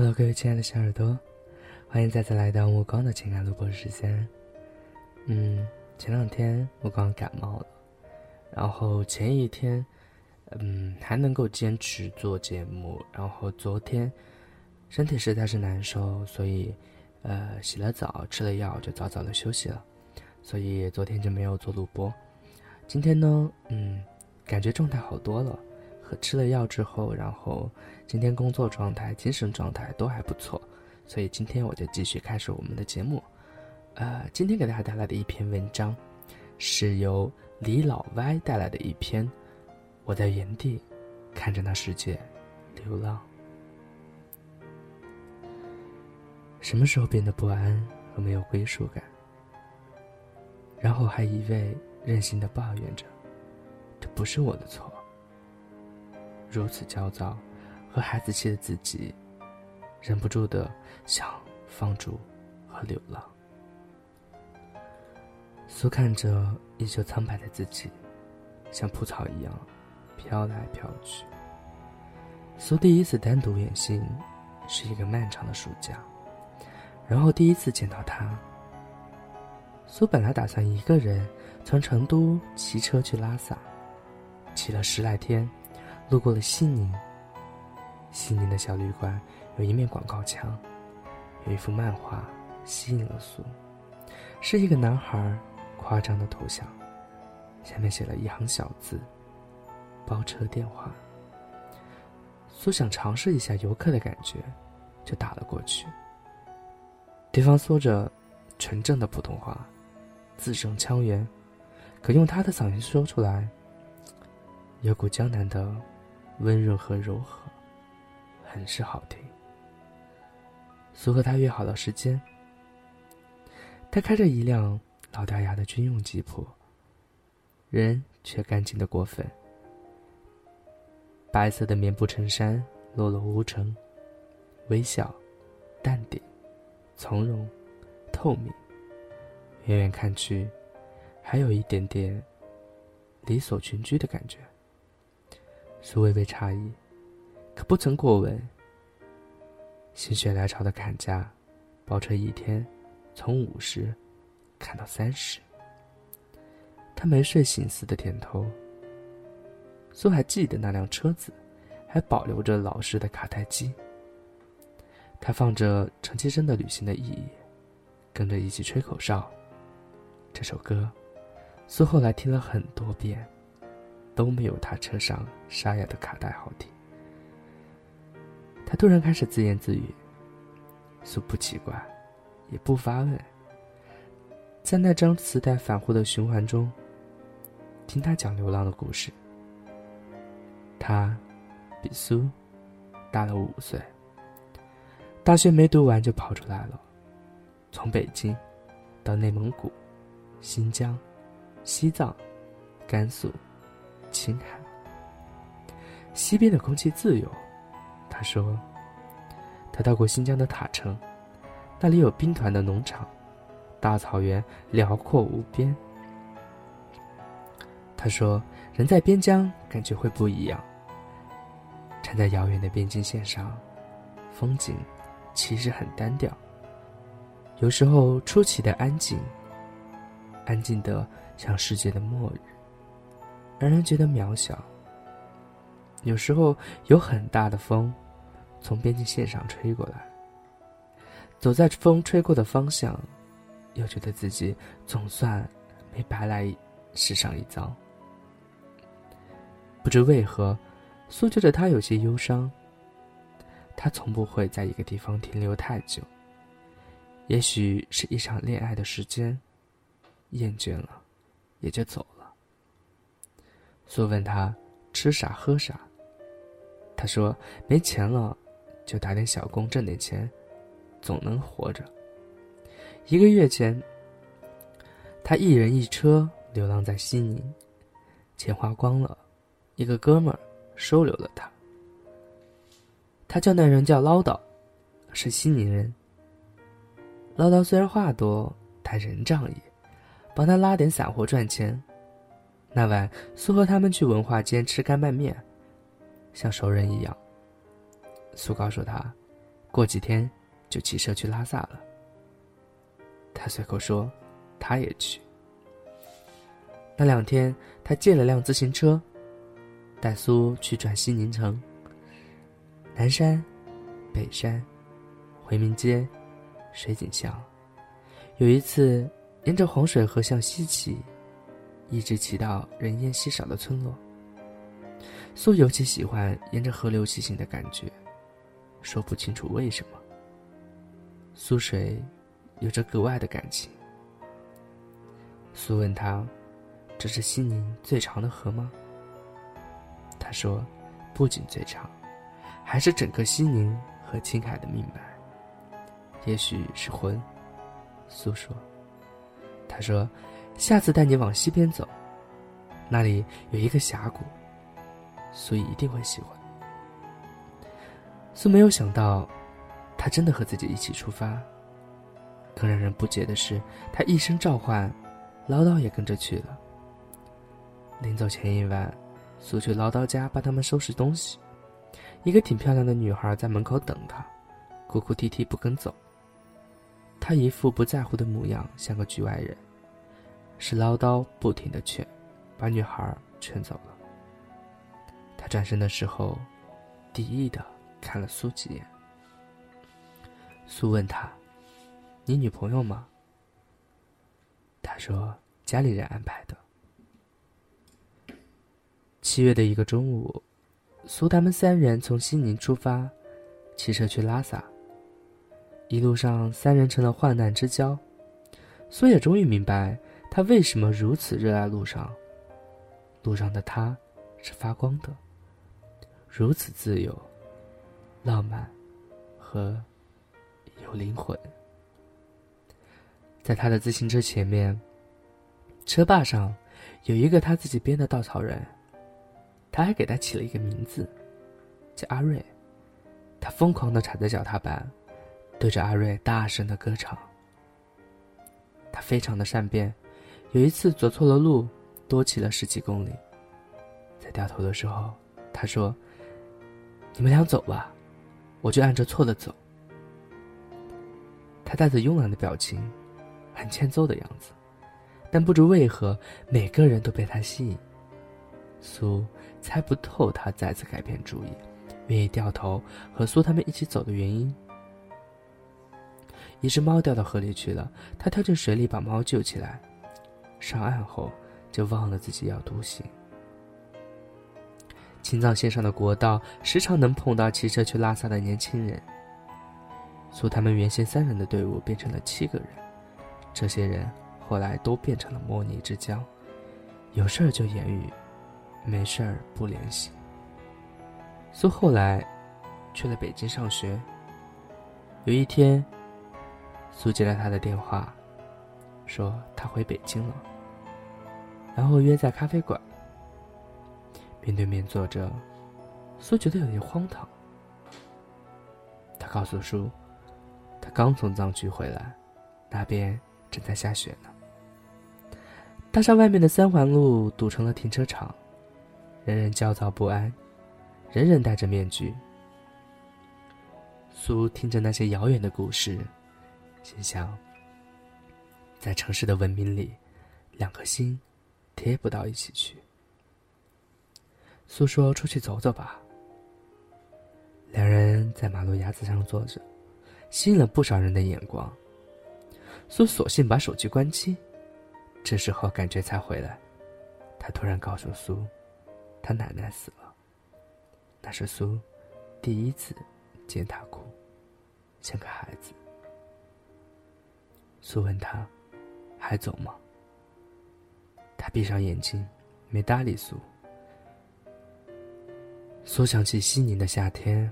Hello，各位亲爱的小耳朵，欢迎再次来到目光的情感录播时间。嗯，前两天目光感冒了，然后前一天，嗯，还能够坚持做节目，然后昨天身体实在是难受，所以呃洗了澡，吃了药，就早早的休息了，所以昨天就没有做录播。今天呢，嗯，感觉状态好多了。吃了药之后，然后今天工作状态、精神状态都还不错，所以今天我就继续开始我们的节目。呃，今天给大家带来的一篇文章，是由李老歪带来的一篇。我在原地看着那世界流浪，什么时候变得不安和没有归属感？然后还一味任性的抱怨着，这不是我的错。如此焦躁和孩子气的自己，忍不住的想放逐和流浪。苏看着依旧苍白的自己，像蒲草一样飘来飘去。苏第一次单独远行，是一个漫长的暑假，然后第一次见到他。苏本来打算一个人从成都骑车去拉萨，骑了十来天。路过了西宁，西宁的小旅馆有一面广告墙，有一幅漫画吸引了苏，是一个男孩夸张的头像，下面写了一行小字：“包车电话。”苏想尝试一下游客的感觉，就打了过去。对方说着纯正的普通话，字正腔圆，可用他的嗓音说出来，有股江南的。温润和柔和，很是好听。苏和他约好了时间。他开着一辆老掉牙的军用吉普，人却干净的过分。白色的棉布衬衫落落无尘，微笑，淡定，从容，透明。远远看去，还有一点点理所群居的感觉。苏微微诧异，可不曾过问。心血来潮的砍价，包车一天从五十砍到三十。他没睡醒似的点头。苏还记得那辆车子，还保留着老式的卡带机。他放着陈绮贞的《旅行的意义》，跟着一起吹口哨。这首歌，苏后来听了很多遍。都没有他车上沙哑的卡带好听。他突然开始自言自语，苏不奇怪，也不发问。在那张磁带反复的循环中，听他讲流浪的故事。他比苏大了五岁，大学没读完就跑出来了，从北京到内蒙古、新疆、西藏、甘肃。青海，西边的空气自由。他说，他到过新疆的塔城，那里有兵团的农场，大草原辽阔无边。他说，人在边疆感觉会不一样。站在遥远的边境线上，风景其实很单调，有时候出奇的安静，安静的像世界的末日。让人觉得渺小。有时候有很大的风，从边境线上吹过来。走在风吹过的方向，又觉得自己总算没白来世上一遭。不知为何，苏觉的他有些忧伤。他从不会在一个地方停留太久。也许是一场恋爱的时间，厌倦了，也就走了。苏问他吃啥喝啥，他说没钱了，就打点小工挣点钱，总能活着。一个月前，他一人一车流浪在西宁，钱花光了，一个哥们收留了他。他叫那人叫唠叨，是西宁人。唠叨虽然话多，但人仗义，帮他拉点散货赚钱。那晚，苏和他们去文化街吃干拌面，像熟人一样。苏告诉他，过几天就骑车去拉萨了。他随口说，他也去。那两天，他借了辆自行车，带苏去转西宁城。南山、北山、回民街、水井巷，有一次沿着黄水河向西骑，一直骑到人烟稀少的村落。苏尤其喜欢沿着河流骑行的感觉，说不清楚为什么。苏水有着格外的感情。苏问他：“这是西宁最长的河吗？”他说：“不仅最长。”还是整个西宁和青海的命脉，也许是魂。苏说：“他说，下次带你往西边走，那里有一个峡谷，所以一定会喜欢。”苏没有想到，他真的和自己一起出发。更让人不解的是，他一声召唤，唠叨也跟着去了。临走前一晚，苏去唠叨家帮他们收拾东西。一个挺漂亮的女孩在门口等他，哭哭啼啼不肯走。他一副不在乎的模样，像个局外人。是唠叨不停的劝，把女孩劝走了。他转身的时候，敌意的看了苏几眼。苏问他：“你女朋友吗？”他说：“家里人安排的。”七月的一个中午。苏他们三人从西宁出发，骑车去拉萨。一路上，三人成了患难之交。苏也终于明白，他为什么如此热爱路上。路上的他，是发光的，如此自由、浪漫和有灵魂。在他的自行车前面，车把上有一个他自己编的稻草人。他还给他起了一个名字，叫阿瑞。他疯狂的踩着脚踏板，对着阿瑞大声的歌唱。他非常的善变，有一次走错了路，多骑了十几公里。在掉头的时候，他说：“你们俩走吧，我就按着错的走。”他带着慵懒的表情，很欠揍的样子，但不知为何，每个人都被他吸引。苏。猜不透他再次改变主意，愿意掉头和苏他们一起走的原因。一只猫掉到河里去了，他跳进水里把猫救起来。上岸后就忘了自己要独行。青藏线上的国道时常能碰到骑车去拉萨的年轻人。苏他们原先三人的队伍变成了七个人，这些人后来都变成了莫逆之交，有事儿就言语。没事儿不联系。苏后来去了北京上学。有一天，苏接了他的电话，说他回北京了，然后约在咖啡馆。面对面坐着，苏觉得有点荒唐。他告诉苏，他刚从藏区回来，那边正在下雪呢。大厦外面的三环路堵成了停车场。人人焦躁不安，人人戴着面具。苏听着那些遥远的故事，心想：在城市的文明里，两颗心贴不到一起去。苏说：“出去走走吧。”两人在马路牙子上坐着，吸引了不少人的眼光。苏索性把手机关机，这时候感觉才回来。他突然告诉苏。他奶奶死了。那是苏第一次见他哭，像个孩子。苏问他：“还走吗？”他闭上眼睛，没搭理苏。苏想起西宁的夏天，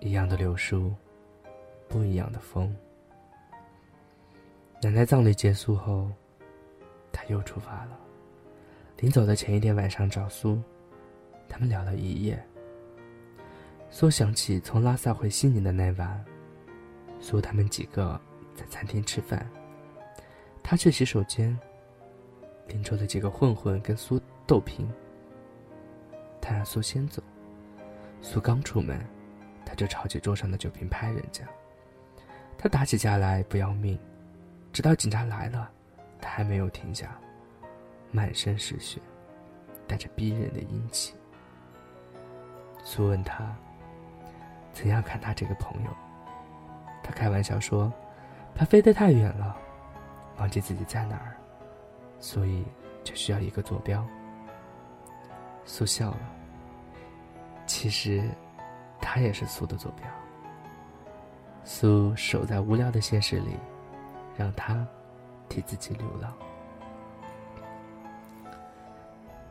一样的柳树，不一样的风。奶奶葬礼结束后，他又出发了。临走的前一天晚上找苏。他们聊了一夜。苏想起从拉萨回西宁的那晚，苏他们几个在餐厅吃饭，他去洗手间。邻桌的几个混混跟苏斗贫，他让苏先走。苏刚出门，他就抄起桌上的酒瓶拍人家。他打起架来不要命，直到警察来了，他还没有停下，满身是血，带着逼人的阴气。苏问他怎样看他这个朋友，他开玩笑说，他飞得太远了，忘记自己在哪儿，所以就需要一个坐标。苏笑了，其实他也是苏的坐标。苏守在无聊的现实里，让他替自己流浪。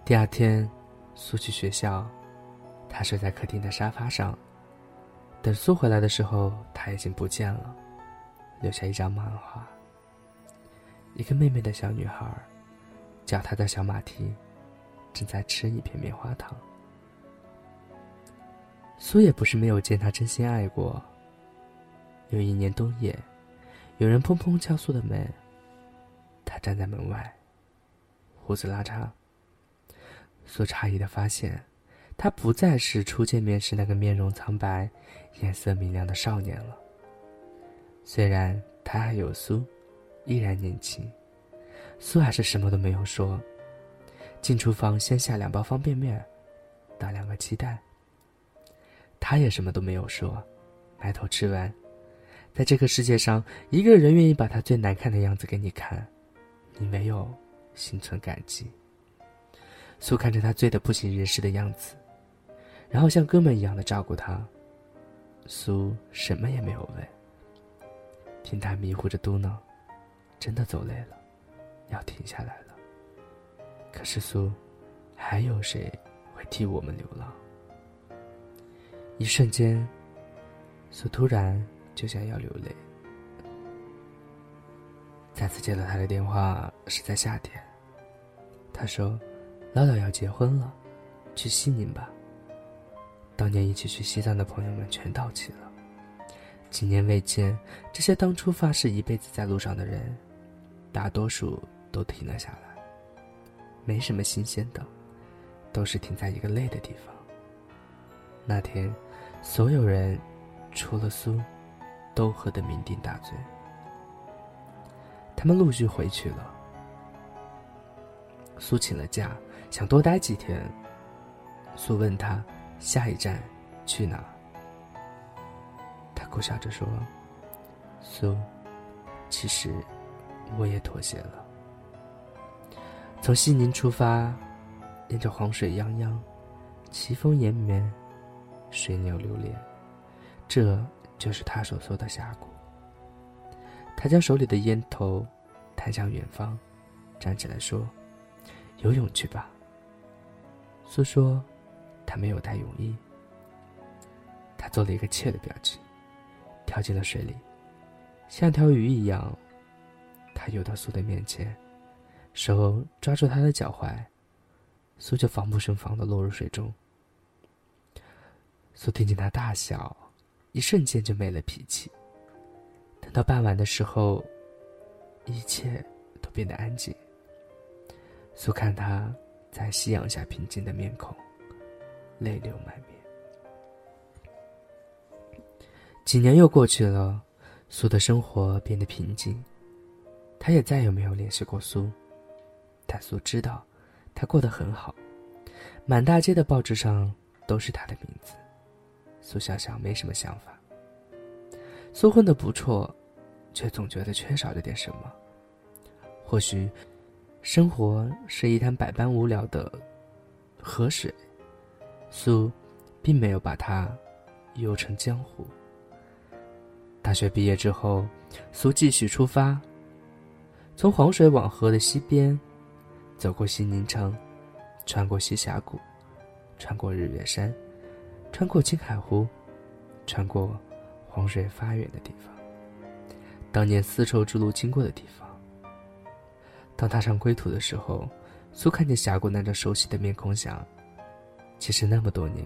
第二天，苏去学校，他睡在客厅的沙发上。等苏回来的时候，他已经不见了，留下一张漫画。一个妹妹的小女孩，脚踏的小马蹄，正在吃一片棉花糖。苏也不是没有见他真心爱过。有一年冬夜，有人砰砰敲苏的门。他站在门外，胡子拉碴。苏诧异的发现，他不再是初见面时那个面容苍白、颜色明亮的少年了。虽然他还有苏，依然年轻，苏还是什么都没有说。进厨房先下两包方便面，打两个鸡蛋。他也什么都没有说，埋头吃完。在这个世界上，一个人愿意把他最难看的样子给你看，你没有心存感激。苏看着他醉得不省人事的样子，然后像哥们一样的照顾他。苏什么也没有问，听他迷糊着嘟囔：“真的走累了，要停下来了。”可是苏，还有谁会替我们流浪？一瞬间，苏突然。就想要流泪。再次接到他的电话是在夏天。他说：“老老要结婚了，去西宁吧。”当年一起去西藏的朋友们全到齐了。几年未见，这些当初发誓一辈子在路上的人，大多数都停了下来。没什么新鲜的，都是停在一个累的地方。那天，所有人，除了苏。都喝得酩酊大醉。他们陆续回去了。苏请了假，想多待几天。苏问他下一站去哪？他苦笑着说：“苏，其实我也妥协了。从西宁出发，沿着黄水泱泱，奇峰延绵，水鸟流连，这……”就是他所说的峡谷。他将手里的烟头弹向远方，站起来说：“游泳去吧。”苏说：“他没有带泳衣。”他做了一个怯的表情，跳进了水里，像条鱼一样。他游到苏的面前，手抓住他的脚踝，苏就防不胜防的落入水中。苏听见他大笑。一瞬间就没了脾气。等到傍晚的时候，一切都变得安静。苏看他在夕阳下平静的面孔，泪流满面。几年又过去了，苏的生活变得平静，他也再也没有联系过苏。但苏知道，他过得很好，满大街的报纸上都是他的名字。苏小小没什么想法。苏混的不错，却总觉得缺少了点什么。或许，生活是一滩百般无聊的河水，苏并没有把它游成江湖。大学毕业之后，苏继续出发，从黄水往河的西边，走过西宁城，穿过西峡谷，穿过日月山。穿过青海湖，穿过黄水发源的地方，当年丝绸之路经过的地方。当踏上归途的时候，苏看见峡谷那张熟悉的面孔，想：其实那么多年，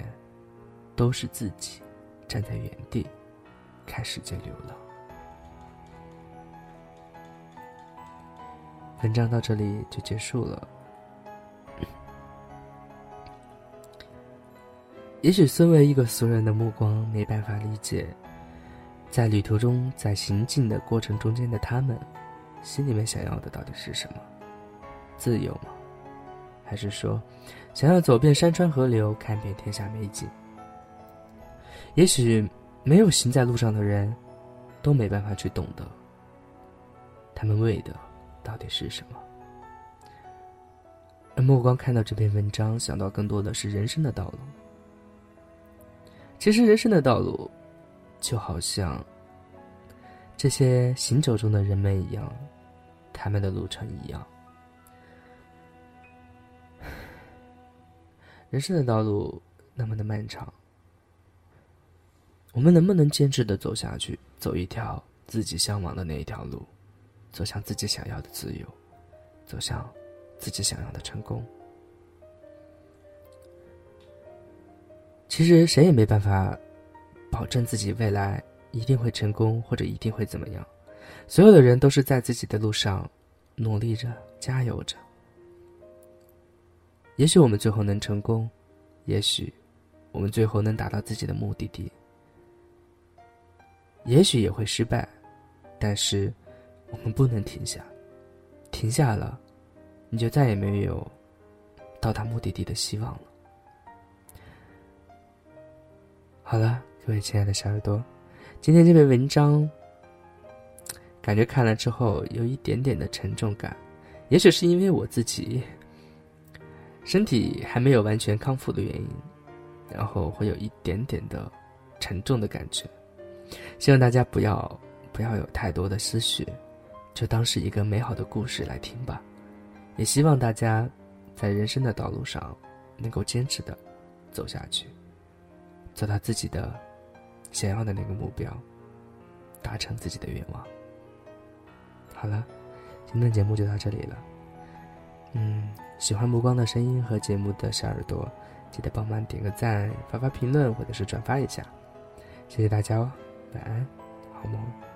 都是自己站在原地，看世界流浪。文章到这里就结束了。也许身为一个俗人的目光，没办法理解，在旅途中，在行进的过程中间的他们，心里面想要的到底是什么？自由吗？还是说，想要走遍山川河流，看遍天下美景？也许没有行在路上的人，都没办法去懂得，他们为的到底是什么。而目光看到这篇文章，想到更多的是人生的道路。其实，人生的道路，就好像这些行走中的人们一样，他们的路程一样。人生的道路那么的漫长，我们能不能坚持的走下去，走一条自己向往的那一条路，走向自己想要的自由，走向自己想要的成功？其实谁也没办法保证自己未来一定会成功，或者一定会怎么样。所有的人都是在自己的路上努力着，加油着。也许我们最后能成功，也许我们最后能达到自己的目的地，也许也会失败，但是我们不能停下，停下了，你就再也没有到达目的地的希望了。好了，各位亲爱的小耳朵，今天这篇文章感觉看了之后有一点点的沉重感，也许是因为我自己。身体还没有完全康复的原因，然后会有一点点的沉重的感觉。希望大家不要不要有太多的思绪，就当是一个美好的故事来听吧。也希望大家在人生的道路上能够坚持的走下去，走到自己的想要的那个目标，达成自己的愿望。好了，今天的节目就到这里了。嗯。喜欢目光的声音和节目的小耳朵，记得帮忙点个赞、发发评论或者是转发一下，谢谢大家哦，晚安，好梦。